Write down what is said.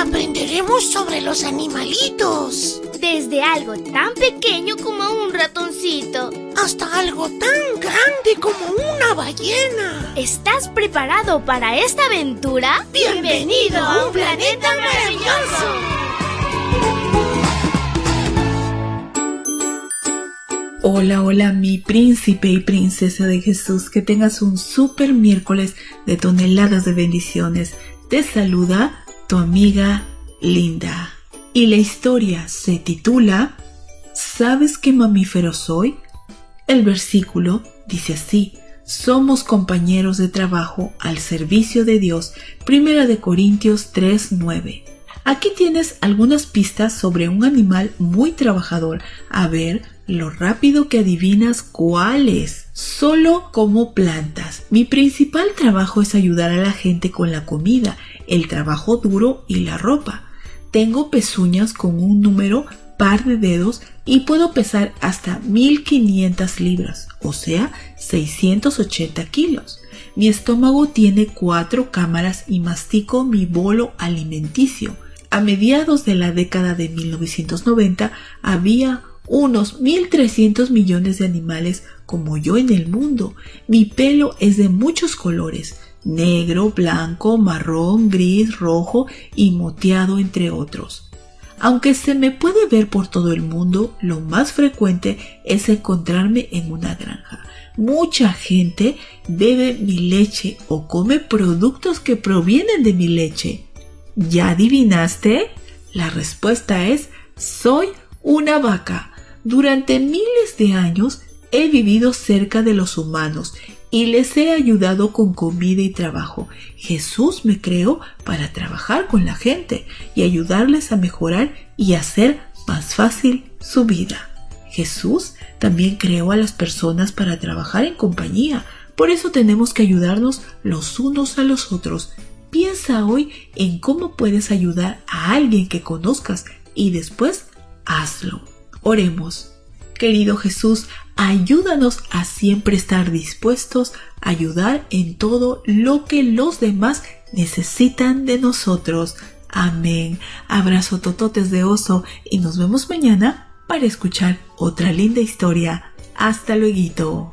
aprenderemos sobre los animalitos. Desde algo tan pequeño como un ratoncito. Hasta algo tan grande como una ballena. ¿Estás preparado para esta aventura? ¡Bienvenido a un planeta maravilloso! Hola, hola, mi príncipe y princesa de Jesús. Que tengas un super miércoles de toneladas de bendiciones. Te saluda tu amiga Linda. Y la historia se titula ¿Sabes qué mamífero soy? El versículo dice así: Somos compañeros de trabajo al servicio de Dios. Primera de Corintios 3:9. Aquí tienes algunas pistas sobre un animal muy trabajador. A ver lo rápido que adivinas cuál es. Solo como plantas. Mi principal trabajo es ayudar a la gente con la comida, el trabajo duro y la ropa. Tengo pezuñas con un número par de dedos y puedo pesar hasta 1500 libras, o sea, 680 kilos. Mi estómago tiene cuatro cámaras y mastico mi bolo alimenticio. A mediados de la década de 1990 había unos 1.300 millones de animales como yo en el mundo. Mi pelo es de muchos colores, negro, blanco, marrón, gris, rojo y moteado entre otros. Aunque se me puede ver por todo el mundo, lo más frecuente es encontrarme en una granja. Mucha gente bebe mi leche o come productos que provienen de mi leche. ¿Ya adivinaste? La respuesta es soy una vaca. Durante miles de años he vivido cerca de los humanos y les he ayudado con comida y trabajo. Jesús me creó para trabajar con la gente y ayudarles a mejorar y hacer más fácil su vida. Jesús también creó a las personas para trabajar en compañía. Por eso tenemos que ayudarnos los unos a los otros. Piensa hoy en cómo puedes ayudar a alguien que conozcas y después hazlo. Oremos. Querido Jesús, ayúdanos a siempre estar dispuestos a ayudar en todo lo que los demás necesitan de nosotros. Amén. Abrazo tototes de oso y nos vemos mañana para escuchar otra linda historia. Hasta luego.